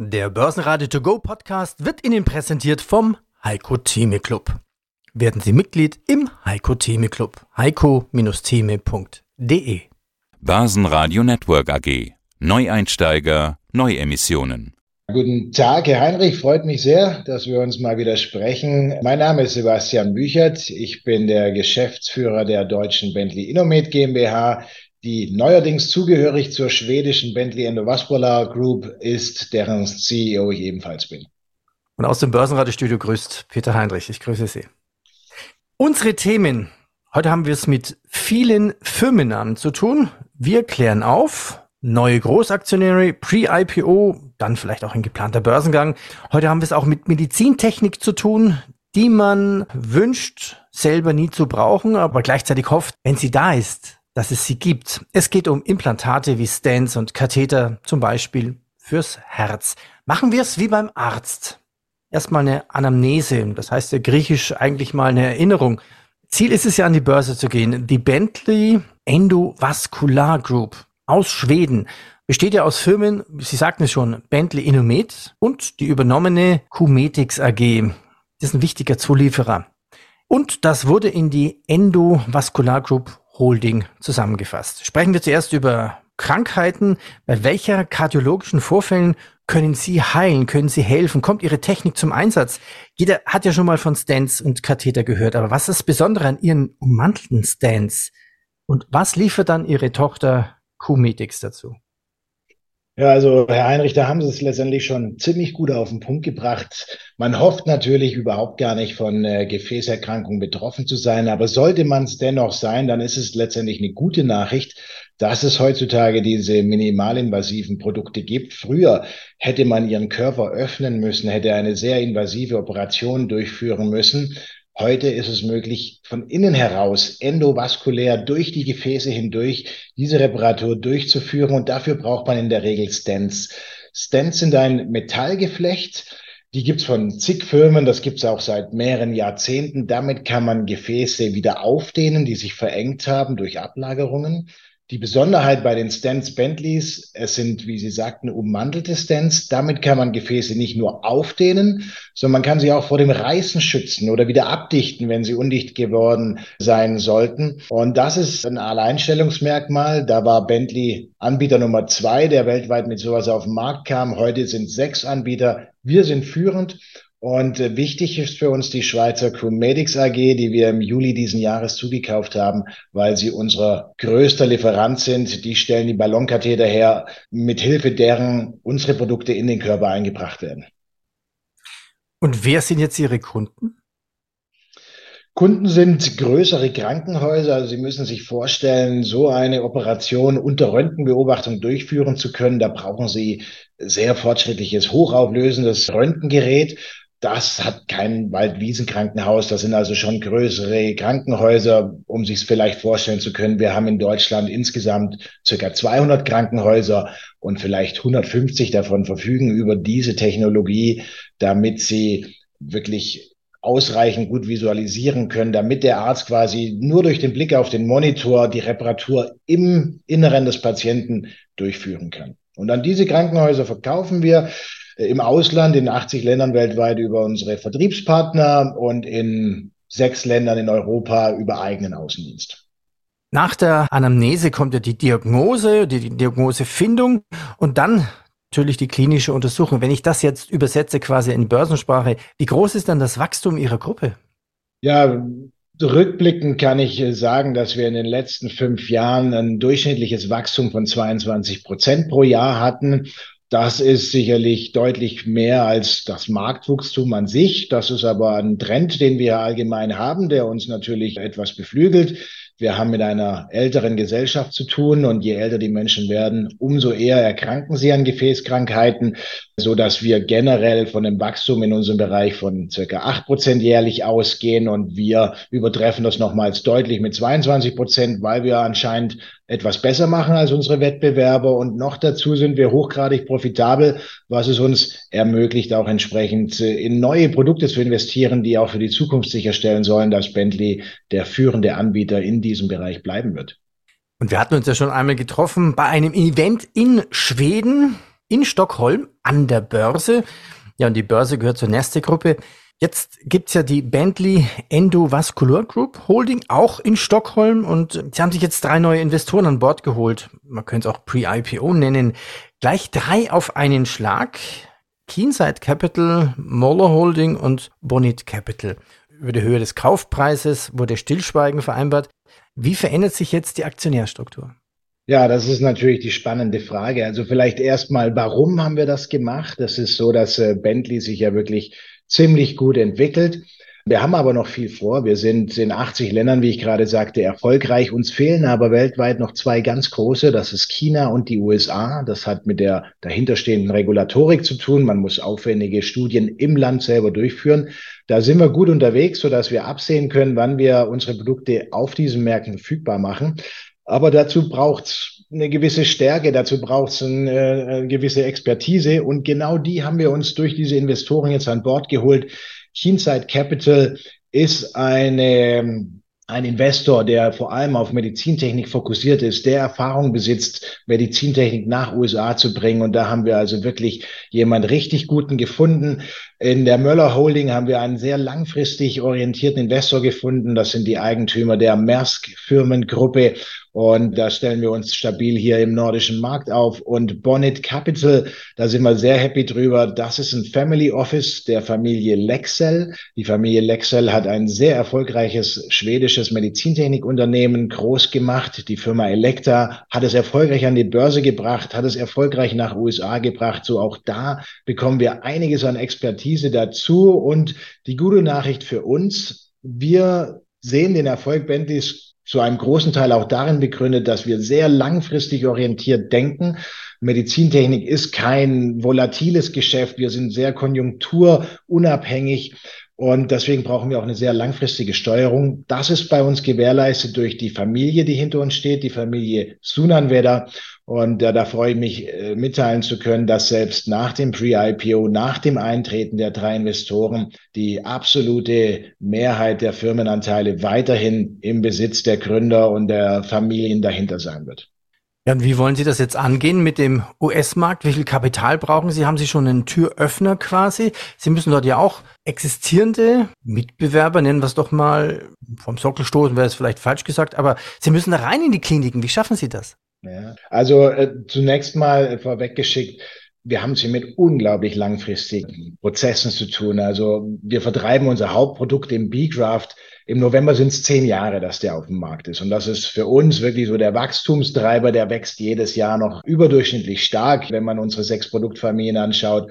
Der Börsenradio To Go Podcast wird Ihnen präsentiert vom Heiko Theme Club. Werden Sie Mitglied im Heiko Theme Club. heiko-theme.de Börsenradio Network AG. Neueinsteiger, Neuemissionen. Guten Tag, Herr Heinrich. Freut mich sehr, dass wir uns mal wieder sprechen. Mein Name ist Sebastian Büchert. Ich bin der Geschäftsführer der deutschen Bentley Innomed GmbH die neuerdings zugehörig zur schwedischen Bentley Endovascular Group ist, deren CEO ich ebenfalls bin. Und aus dem Börsenratestudio grüßt Peter Heinrich. Ich grüße Sie. Unsere Themen. Heute haben wir es mit vielen Firmennamen zu tun. Wir klären auf. Neue Großaktionäre, Pre-IPO, dann vielleicht auch ein geplanter Börsengang. Heute haben wir es auch mit Medizintechnik zu tun, die man wünscht, selber nie zu brauchen, aber gleichzeitig hofft, wenn sie da ist, dass es sie gibt. Es geht um Implantate wie Stents und Katheter, zum Beispiel fürs Herz. Machen wir es wie beim Arzt. Erstmal eine Anamnese, das heißt ja griechisch eigentlich mal eine Erinnerung. Ziel ist es ja an die Börse zu gehen. Die Bentley Endovascular Group aus Schweden besteht ja aus Firmen, Sie sagten es schon, Bentley Innomed und die übernommene Cumetics AG. Das ist ein wichtiger Zulieferer. Und das wurde in die Endovascular Group Holding zusammengefasst. Sprechen wir zuerst über Krankheiten. Bei welcher kardiologischen Vorfällen können Sie heilen? Können Sie helfen? Kommt Ihre Technik zum Einsatz? Jeder hat ja schon mal von Stents und Katheter gehört, aber was ist das Besondere an Ihren ummantelten Stents? Und was liefert dann Ihre Tochter Q-Medix dazu? Ja, also Herr Heinrich, da haben Sie es letztendlich schon ziemlich gut auf den Punkt gebracht. Man hofft natürlich überhaupt gar nicht von äh, Gefäßerkrankungen betroffen zu sein, aber sollte man es dennoch sein, dann ist es letztendlich eine gute Nachricht, dass es heutzutage diese minimalinvasiven Produkte gibt. Früher hätte man ihren Körper öffnen müssen, hätte eine sehr invasive Operation durchführen müssen. Heute ist es möglich, von innen heraus endovaskulär durch die Gefäße hindurch diese Reparatur durchzuführen. Und dafür braucht man in der Regel Stents. Stents sind ein Metallgeflecht. Die gibt's von zig Firmen, das gibt's auch seit mehreren Jahrzehnten. Damit kann man Gefäße wieder aufdehnen, die sich verengt haben durch Ablagerungen. Die Besonderheit bei den Stents Bentleys, es sind, wie Sie sagten, ummantelte Stents. Damit kann man Gefäße nicht nur aufdehnen, sondern man kann sie auch vor dem Reißen schützen oder wieder abdichten, wenn sie undicht geworden sein sollten. Und das ist ein Alleinstellungsmerkmal. Da war Bentley Anbieter Nummer zwei, der weltweit mit sowas auf den Markt kam. Heute sind sechs Anbieter. Wir sind führend und äh, wichtig ist für uns die Schweizer Cumedix AG, die wir im Juli diesen Jahres zugekauft haben, weil sie unser größter Lieferant sind. Die stellen die Ballonkatheter her, mit Hilfe deren unsere Produkte in den Körper eingebracht werden. Und wer sind jetzt Ihre Kunden? Kunden sind größere Krankenhäuser. Also Sie müssen sich vorstellen, so eine Operation unter Röntgenbeobachtung durchführen zu können. Da brauchen Sie sehr fortschrittliches, hochauflösendes Röntgengerät. Das hat kein Waldwiesenkrankenhaus. Das sind also schon größere Krankenhäuser, um sich es vielleicht vorstellen zu können. Wir haben in Deutschland insgesamt circa 200 Krankenhäuser und vielleicht 150 davon verfügen über diese Technologie, damit sie wirklich ausreichend gut visualisieren können, damit der Arzt quasi nur durch den Blick auf den Monitor die Reparatur im Inneren des Patienten durchführen kann. Und an diese Krankenhäuser verkaufen wir im Ausland in 80 Ländern weltweit über unsere Vertriebspartner und in sechs Ländern in Europa über eigenen Außendienst. Nach der Anamnese kommt ja die Diagnose, die Diagnosefindung und dann natürlich die klinische Untersuchung. Wenn ich das jetzt übersetze quasi in Börsensprache, wie groß ist dann das Wachstum Ihrer Gruppe? Ja, Rückblickend kann ich sagen, dass wir in den letzten fünf Jahren ein durchschnittliches Wachstum von 22 Prozent pro Jahr hatten das ist sicherlich deutlich mehr als das Marktwachstum an sich. Das ist aber ein Trend, den wir allgemein haben, der uns natürlich etwas beflügelt. Wir haben mit einer älteren Gesellschaft zu tun und je älter die Menschen werden, umso eher erkranken sie an Gefäßkrankheiten, so dass wir generell von dem Wachstum in unserem Bereich von circa acht Prozent jährlich ausgehen und wir übertreffen das nochmals deutlich mit 22 Prozent, weil wir anscheinend etwas besser machen als unsere Wettbewerber und noch dazu sind wir hochgradig profitabel, was es uns ermöglicht, auch entsprechend äh, in neue Produkte zu investieren, die auch für die Zukunft sicherstellen sollen, dass Bentley der führende Anbieter in diesem Bereich bleiben wird. Und wir hatten uns ja schon einmal getroffen bei einem Event in Schweden. in Stockholm an der Börse. Ja, und die Börse gehört zur Neste-Gruppe. Jetzt gibt's ja die Bentley Endovascular Group Holding auch in Stockholm und sie haben sich jetzt drei neue Investoren an Bord geholt. Man könnte es auch Pre-IPO nennen. Gleich drei auf einen Schlag. Keenside Capital, Moller Holding und Bonit Capital. Über die Höhe des Kaufpreises wurde Stillschweigen vereinbart. Wie verändert sich jetzt die Aktionärstruktur? Ja, das ist natürlich die spannende Frage. Also vielleicht erstmal, warum haben wir das gemacht? Das ist so, dass äh, Bentley sich ja wirklich ziemlich gut entwickelt. Wir haben aber noch viel vor. Wir sind in 80 Ländern, wie ich gerade sagte, erfolgreich. Uns fehlen aber weltweit noch zwei ganz große. Das ist China und die USA. Das hat mit der dahinterstehenden Regulatorik zu tun. Man muss aufwendige Studien im Land selber durchführen. Da sind wir gut unterwegs, sodass wir absehen können, wann wir unsere Produkte auf diesen Märkten verfügbar machen. Aber dazu braucht's eine gewisse Stärke, dazu braucht's eine, äh, eine gewisse Expertise. Und genau die haben wir uns durch diese Investoren jetzt an Bord geholt. Keenside Capital ist eine, ein Investor, der vor allem auf Medizintechnik fokussiert ist, der Erfahrung besitzt, Medizintechnik nach USA zu bringen. Und da haben wir also wirklich jemand richtig guten gefunden. In der Möller Holding haben wir einen sehr langfristig orientierten Investor gefunden. Das sind die Eigentümer der Maersk Firmengruppe. Und da stellen wir uns stabil hier im nordischen Markt auf. Und Bonnet Capital, da sind wir sehr happy drüber. Das ist ein Family Office der Familie Lexel. Die Familie Lexel hat ein sehr erfolgreiches schwedisches Medizintechnikunternehmen groß gemacht. Die Firma Elekta hat es erfolgreich an die Börse gebracht, hat es erfolgreich nach USA gebracht. So auch da bekommen wir einiges an Expertise dazu. Und die gute Nachricht für uns, wir sehen den Erfolg Bentleys zu einem großen Teil auch darin begründet, dass wir sehr langfristig orientiert denken. Medizintechnik ist kein volatiles Geschäft. Wir sind sehr konjunkturunabhängig. Und deswegen brauchen wir auch eine sehr langfristige Steuerung. Das ist bei uns gewährleistet durch die Familie, die hinter uns steht, die Familie Sunanweder. Und äh, da freue ich mich, äh, mitteilen zu können, dass selbst nach dem Pre-IPO, nach dem Eintreten der drei Investoren, die absolute Mehrheit der Firmenanteile weiterhin im Besitz der Gründer und der Familien dahinter sein wird. Ja, und wie wollen Sie das jetzt angehen mit dem US-Markt? Wie viel Kapital brauchen Sie? Haben Sie schon einen Türöffner quasi? Sie müssen dort ja auch existierende Mitbewerber, nennen wir es doch mal, vom Sockel stoßen wäre es vielleicht falsch gesagt, aber Sie müssen da rein in die Kliniken. Wie schaffen Sie das? Ja, also äh, zunächst mal vorweggeschickt, wir haben es hier mit unglaublich langfristigen Prozessen zu tun. Also wir vertreiben unser Hauptprodukt im B-Graft. Im November sind es zehn Jahre, dass der auf dem Markt ist. Und das ist für uns wirklich so der Wachstumstreiber, der wächst jedes Jahr noch überdurchschnittlich stark, wenn man unsere sechs Produktfamilien anschaut.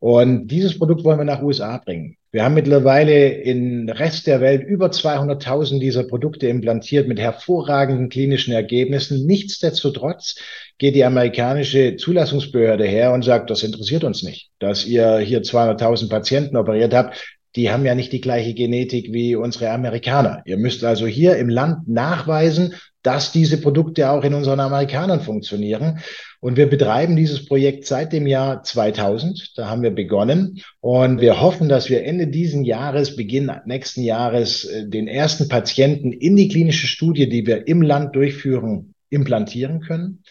Und dieses Produkt wollen wir nach USA bringen. Wir haben mittlerweile im Rest der Welt über 200.000 dieser Produkte implantiert mit hervorragenden klinischen Ergebnissen. Nichtsdestotrotz geht die amerikanische Zulassungsbehörde her und sagt, das interessiert uns nicht, dass ihr hier 200.000 Patienten operiert habt. Die haben ja nicht die gleiche Genetik wie unsere Amerikaner. Ihr müsst also hier im Land nachweisen, dass diese Produkte auch in unseren Amerikanern funktionieren. Und wir betreiben dieses Projekt seit dem Jahr 2000. Da haben wir begonnen. Und wir hoffen, dass wir Ende diesen Jahres, Beginn nächsten Jahres, äh, den ersten Patienten in die klinische Studie, die wir im Land durchführen, implantieren können.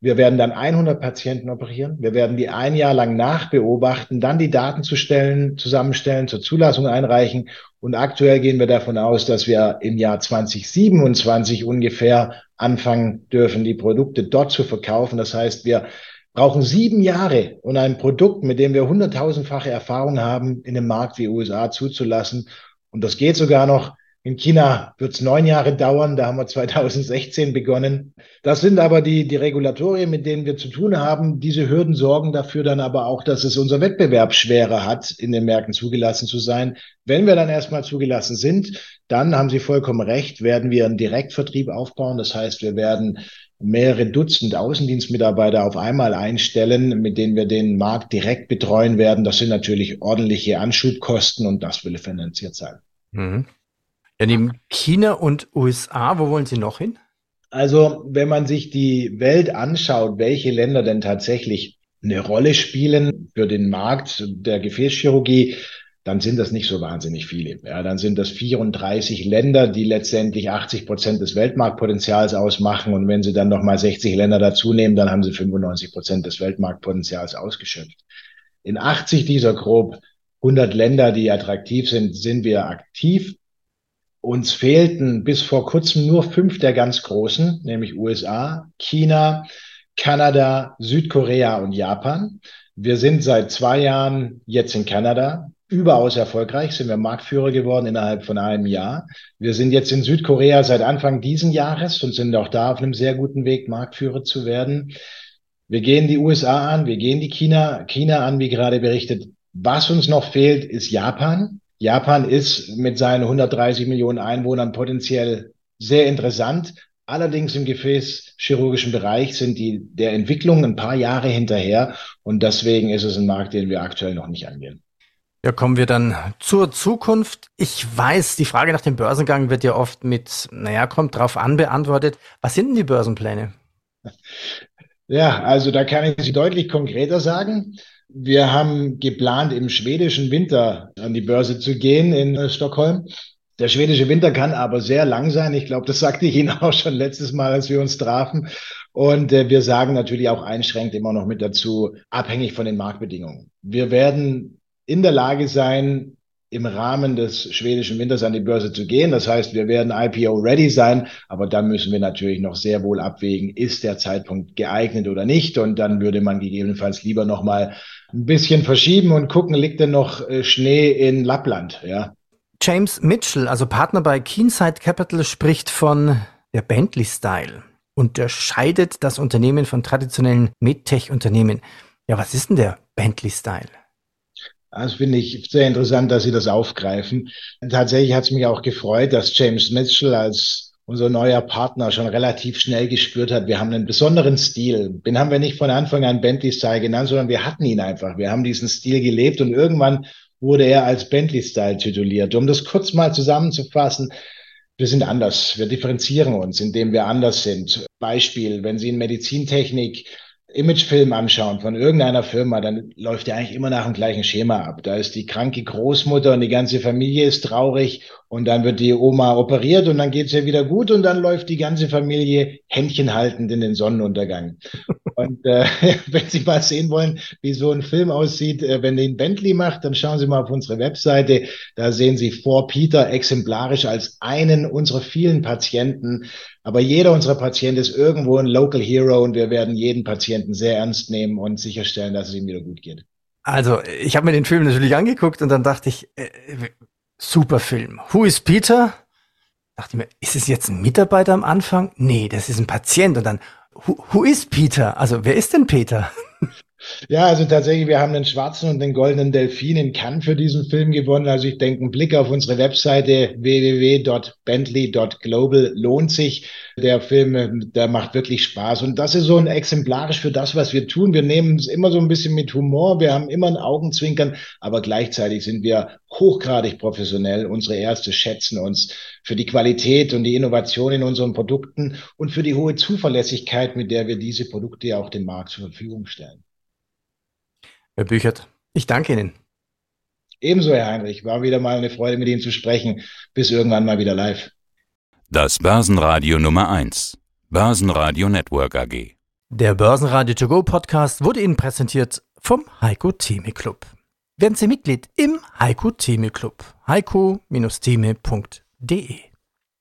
Wir werden dann 100 Patienten operieren. Wir werden die ein Jahr lang nachbeobachten, dann die Daten zu stellen, zusammenstellen, zur Zulassung einreichen. Und aktuell gehen wir davon aus, dass wir im Jahr 2027 ungefähr anfangen dürfen, die Produkte dort zu verkaufen. Das heißt, wir brauchen sieben Jahre, um ein Produkt, mit dem wir hunderttausendfache Erfahrung haben, in einem Markt wie USA zuzulassen. Und das geht sogar noch in China wird es neun Jahre dauern, da haben wir 2016 begonnen. Das sind aber die, die Regulatorien, mit denen wir zu tun haben. Diese Hürden sorgen dafür dann aber auch, dass es unser Wettbewerb schwerer hat, in den Märkten zugelassen zu sein. Wenn wir dann erstmal zugelassen sind, dann haben Sie vollkommen recht, werden wir einen Direktvertrieb aufbauen. Das heißt, wir werden mehrere Dutzend Außendienstmitarbeiter auf einmal einstellen, mit denen wir den Markt direkt betreuen werden. Das sind natürlich ordentliche Anschubkosten und das will finanziert sein. Mhm. Ja, neben China und USA, wo wollen Sie noch hin? Also, wenn man sich die Welt anschaut, welche Länder denn tatsächlich eine Rolle spielen für den Markt der Gefäßchirurgie, dann sind das nicht so wahnsinnig viele. Ja, dann sind das 34 Länder, die letztendlich 80 Prozent des Weltmarktpotenzials ausmachen. Und wenn Sie dann nochmal 60 Länder dazu nehmen, dann haben Sie 95 Prozent des Weltmarktpotenzials ausgeschöpft. In 80 dieser grob 100 Länder, die attraktiv sind, sind wir aktiv. Uns fehlten bis vor kurzem nur fünf der ganz großen, nämlich USA, China, Kanada, Südkorea und Japan. Wir sind seit zwei Jahren jetzt in Kanada überaus erfolgreich, sind wir Marktführer geworden innerhalb von einem Jahr. Wir sind jetzt in Südkorea seit Anfang diesen Jahres und sind auch da auf einem sehr guten Weg, Marktführer zu werden. Wir gehen die USA an, wir gehen die China, China an, wie gerade berichtet. Was uns noch fehlt, ist Japan. Japan ist mit seinen 130 Millionen Einwohnern potenziell sehr interessant. Allerdings im gefäßchirurgischen Bereich sind die der Entwicklung ein paar Jahre hinterher und deswegen ist es ein Markt, den wir aktuell noch nicht angehen. Ja, kommen wir dann zur Zukunft. Ich weiß, die Frage nach dem Börsengang wird ja oft mit, naja, kommt drauf an, beantwortet. Was sind denn die Börsenpläne? Ja, also da kann ich Sie deutlich konkreter sagen. Wir haben geplant, im schwedischen Winter an die Börse zu gehen in äh, Stockholm. Der schwedische Winter kann aber sehr lang sein. Ich glaube, das sagte ich Ihnen auch schon letztes Mal, als wir uns trafen. Und äh, wir sagen natürlich auch einschränkt immer noch mit dazu, abhängig von den Marktbedingungen. Wir werden in der Lage sein, im Rahmen des schwedischen Winters an die Börse zu gehen. Das heißt, wir werden IPO-ready sein, aber dann müssen wir natürlich noch sehr wohl abwägen, ist der Zeitpunkt geeignet oder nicht. Und dann würde man gegebenenfalls lieber noch mal ein bisschen verschieben und gucken, liegt denn noch äh, Schnee in Lappland? Ja. James Mitchell, also Partner bei Keenside Capital, spricht von der Bentley-Style, unterscheidet das Unternehmen von traditionellen MedTech-Unternehmen. Ja, was ist denn der Bentley-Style? Das finde ich sehr interessant, dass Sie das aufgreifen. Tatsächlich hat es mich auch gefreut, dass James Mitchell als unser neuer Partner schon relativ schnell gespürt hat, wir haben einen besonderen Stil. Den haben wir nicht von Anfang an Bentley-Style genannt, sondern wir hatten ihn einfach. Wir haben diesen Stil gelebt und irgendwann wurde er als Bentley-Style tituliert. Um das kurz mal zusammenzufassen, wir sind anders. Wir differenzieren uns, indem wir anders sind. Beispiel, wenn Sie in Medizintechnik Imagefilm anschauen von irgendeiner Firma, dann läuft der eigentlich immer nach dem gleichen Schema ab. Da ist die kranke Großmutter und die ganze Familie ist traurig und dann wird die Oma operiert und dann geht's ja wieder gut und dann läuft die ganze Familie Händchen haltend in den Sonnenuntergang. Und äh, wenn Sie mal sehen wollen, wie so ein Film aussieht, äh, wenn den Bentley macht, dann schauen Sie mal auf unsere Webseite. Da sehen Sie vor Peter exemplarisch als einen unserer vielen Patienten. Aber jeder unserer Patienten ist irgendwo ein Local Hero und wir werden jeden Patienten sehr ernst nehmen und sicherstellen, dass es ihm wieder gut geht. Also, ich habe mir den Film natürlich angeguckt und dann dachte ich, äh, super Film. Who is Peter? Dachte mir, ist es jetzt ein Mitarbeiter am Anfang? Nee, das ist ein Patient. Und dann, who, who is Peter? Also, wer ist denn Peter? Ja, also tatsächlich, wir haben den schwarzen und den goldenen Delfin in Cannes für diesen Film gewonnen. Also ich denke, ein Blick auf unsere Webseite www.bentley.global lohnt sich. Der Film, der macht wirklich Spaß. Und das ist so ein exemplarisch für das, was wir tun. Wir nehmen es immer so ein bisschen mit Humor. Wir haben immer ein Augenzwinkern, aber gleichzeitig sind wir hochgradig professionell. Unsere Ärzte schätzen uns für die Qualität und die Innovation in unseren Produkten und für die hohe Zuverlässigkeit, mit der wir diese Produkte ja auch dem Markt zur Verfügung stellen. Herr Büchert, ich danke Ihnen. Ebenso, Herr Heinrich. War wieder mal eine Freude, mit Ihnen zu sprechen. Bis irgendwann mal wieder live. Das Börsenradio Nummer 1. Börsenradio Network AG. Der Börsenradio To Go Podcast wurde Ihnen präsentiert vom Heiko Theme Club. Werden Sie Mitglied im Heiko Theme Club. heiko-theme.de